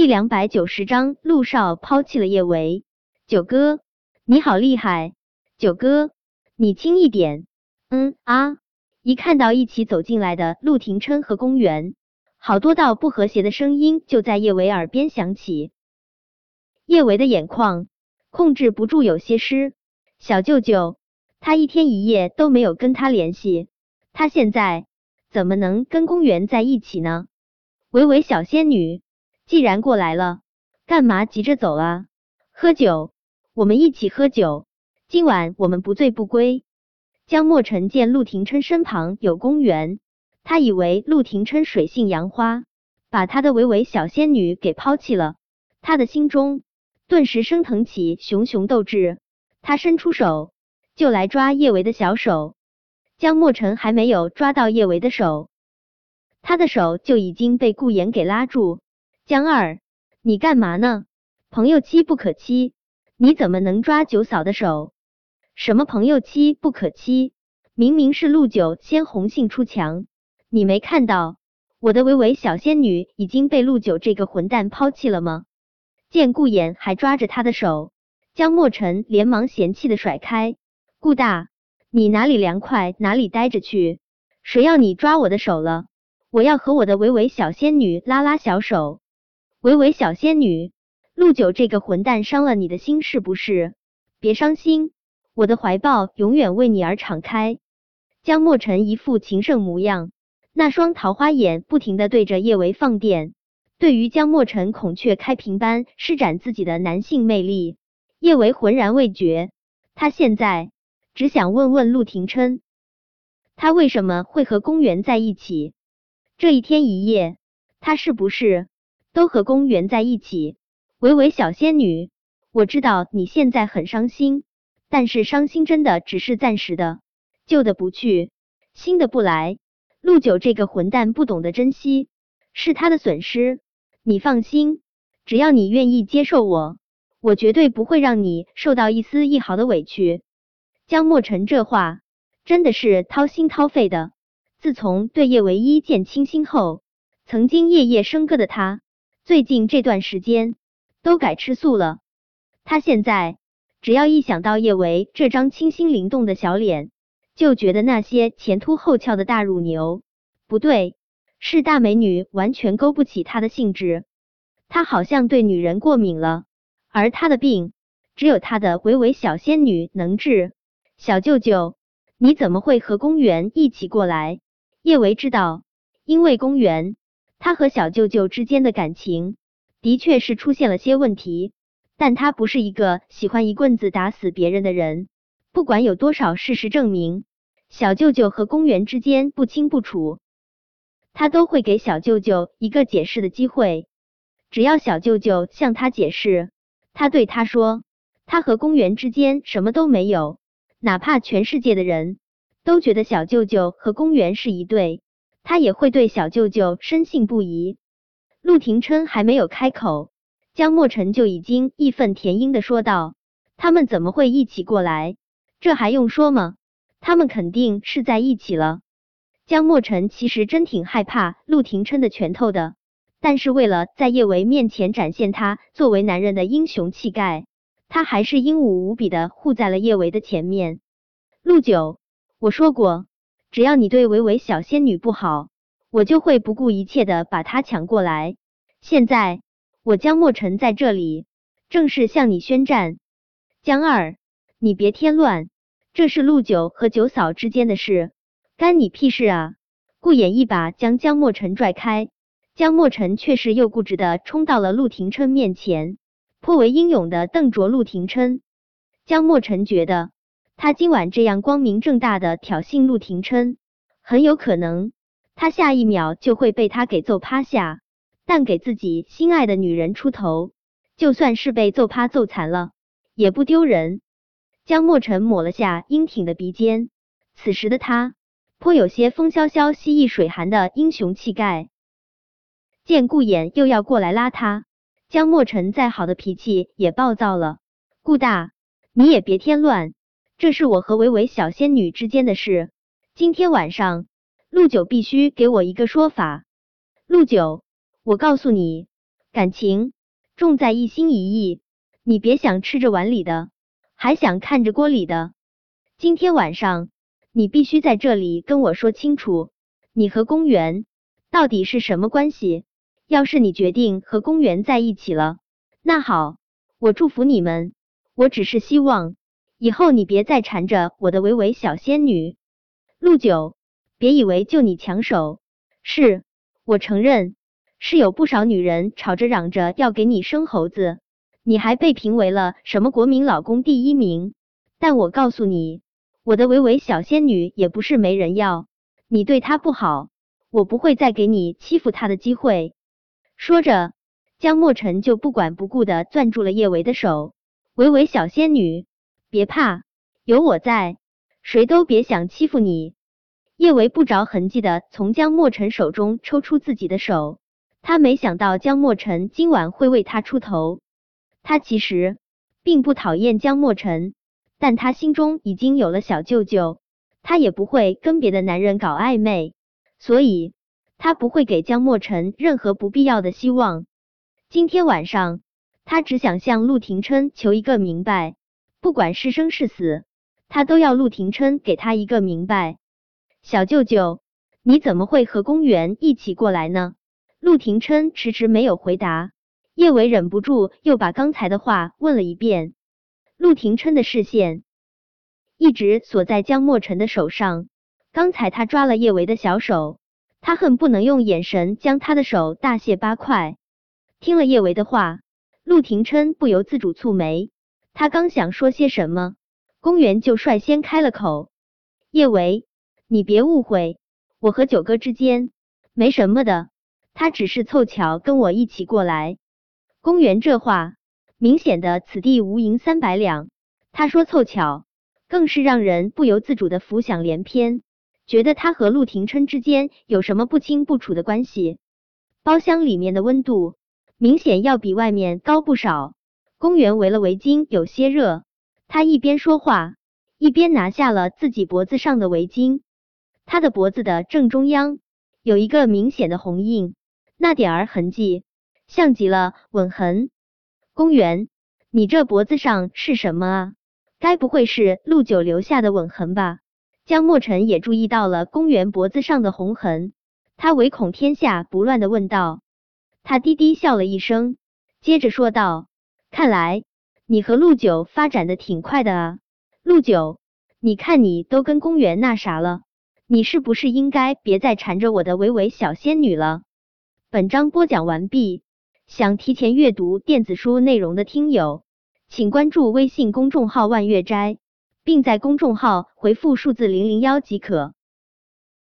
第两百九十章，陆少抛弃了叶维。九哥，你好厉害！九哥，你轻一点。嗯啊！一看到一起走进来的陆廷琛和公园，好多道不和谐的声音就在叶维耳边响起。叶维的眼眶控制不住有些湿。小舅舅，他一天一夜都没有跟他联系，他现在怎么能跟公园在一起呢？维维小仙女。既然过来了，干嘛急着走啊？喝酒，我们一起喝酒。今晚我们不醉不归。江墨尘见陆廷琛身旁有公园，他以为陆廷琛水性杨花，把他的维维小仙女给抛弃了，他的心中顿时升腾起熊熊斗志。他伸出手就来抓叶维的小手，江墨尘还没有抓到叶维的手，他的手就已经被顾言给拉住。江二，你干嘛呢？朋友妻不可欺，你怎么能抓九嫂的手？什么朋友妻不可欺？明明是陆九先红杏出墙，你没看到我的维维小仙女已经被陆九这个混蛋抛弃了吗？见顾衍还抓着他的手，江墨尘连忙嫌弃的甩开。顾大，你哪里凉快哪里待着去，谁要你抓我的手了？我要和我的维维小仙女拉拉小手。维维小仙女，陆九这个混蛋伤了你的心是不是？别伤心，我的怀抱永远为你而敞开。江墨尘一副情圣模样，那双桃花眼不停的对着叶维放电。对于江墨尘孔雀开屏般施展自己的男性魅力，叶维浑然未觉。他现在只想问问陆廷琛，他为什么会和公园在一起？这一天一夜，他是不是？都和公园在一起，维维小仙女，我知道你现在很伤心，但是伤心真的只是暂时的，旧的不去，新的不来。陆九这个混蛋不懂得珍惜，是他的损失。你放心，只要你愿意接受我，我绝对不会让你受到一丝一毫的委屈。江墨尘这话真的是掏心掏肺的。自从对叶唯一见倾心后，曾经夜夜笙歌的他。最近这段时间都改吃素了。他现在只要一想到叶维这张清新灵动的小脸，就觉得那些前凸后翘的大乳牛不对，是大美女完全勾不起他的兴致。他好像对女人过敏了，而他的病只有他的维维小仙女能治。小舅舅，你怎么会和公园一起过来？叶维知道，因为公园。他和小舅舅之间的感情的确是出现了些问题，但他不是一个喜欢一棍子打死别人的人。不管有多少事实证明小舅舅和公园之间不清不楚，他都会给小舅舅一个解释的机会。只要小舅舅向他解释，他对他说他和公园之间什么都没有，哪怕全世界的人都觉得小舅舅和公园是一对。他也会对小舅舅深信不疑。陆廷琛还没有开口，江墨尘就已经义愤填膺的说道：“他们怎么会一起过来？这还用说吗？他们肯定是在一起了。”江墨尘其实真挺害怕陆廷琛的拳头的，但是为了在叶维面前展现他作为男人的英雄气概，他还是英武无比的护在了叶维的前面。陆九，我说过。只要你对维维小仙女不好，我就会不顾一切的把她抢过来。现在我江墨尘在这里，正式向你宣战。江二，你别添乱，这是陆九和九嫂之间的事，干你屁事啊！顾衍一把将江墨尘拽开，江墨尘却是又固执的冲到了陆廷琛面前，颇为英勇的瞪着陆廷琛。江墨尘觉得。他今晚这样光明正大的挑衅陆廷琛，很有可能他下一秒就会被他给揍趴下。但给自己心爱的女人出头，就算是被揍趴揍残了，也不丢人。江墨尘抹了下英挺的鼻尖，此时的他颇有些风萧萧兮易水寒的英雄气概。见顾衍又要过来拉他，江墨尘再好的脾气也暴躁了。顾大，你也别添乱。这是我和维维小仙女之间的事，今天晚上陆九必须给我一个说法。陆九，我告诉你，感情重在一心一意，你别想吃着碗里的，还想看着锅里的。今天晚上你必须在这里跟我说清楚，你和公园到底是什么关系？要是你决定和公园在一起了，那好，我祝福你们。我只是希望以后你别再缠着我的维维小仙女。陆九，别以为就你抢手，是我承认是有不少女人吵着嚷着要给你生猴子，你还被评为了什么国民老公第一名。但我告诉你，我的维维小仙女也不是没人要，你对她不好，我不会再给你欺负她的机会。说着，江墨尘就不管不顾的攥住了叶维的手。维维小仙女，别怕，有我在，谁都别想欺负你。叶维不着痕迹的从江墨尘手中抽出自己的手，他没想到江墨尘今晚会为他出头。他其实并不讨厌江墨尘，但他心中已经有了小舅舅，他也不会跟别的男人搞暧昧，所以他不会给江墨尘任何不必要的希望。今天晚上。他只想向陆廷琛求一个明白，不管是生是死，他都要陆廷琛给他一个明白。小舅舅，你怎么会和公园一起过来呢？陆廷琛迟迟没有回答，叶伟忍不住又把刚才的话问了一遍。陆廷琛的视线一直锁在江墨尘的手上，刚才他抓了叶维的小手，他恨不能用眼神将他的手大卸八块。听了叶维的话。陆廷琛不由自主蹙眉，他刚想说些什么，公园就率先开了口：“叶维，你别误会，我和九哥之间没什么的，他只是凑巧跟我一起过来。”公园这话明显的此地无银三百两，他说凑巧，更是让人不由自主的浮想联翩，觉得他和陆廷琛之间有什么不清不楚的关系。包厢里面的温度。明显要比外面高不少。公园围了围巾，有些热。他一边说话，一边拿下了自己脖子上的围巾。他的脖子的正中央有一个明显的红印，那点儿痕迹像极了吻痕。公园，你这脖子上是什么啊？该不会是陆九留下的吻痕吧？江墨尘也注意到了公园脖子上的红痕，他唯恐天下不乱的问道。他低低笑了一声，接着说道：“看来你和陆九发展的挺快的啊，陆九，你看你都跟公园那啥了，你是不是应该别再缠着我的维维小仙女了？”本章播讲完毕，想提前阅读电子书内容的听友，请关注微信公众号“万月斋”，并在公众号回复数字零零幺即可。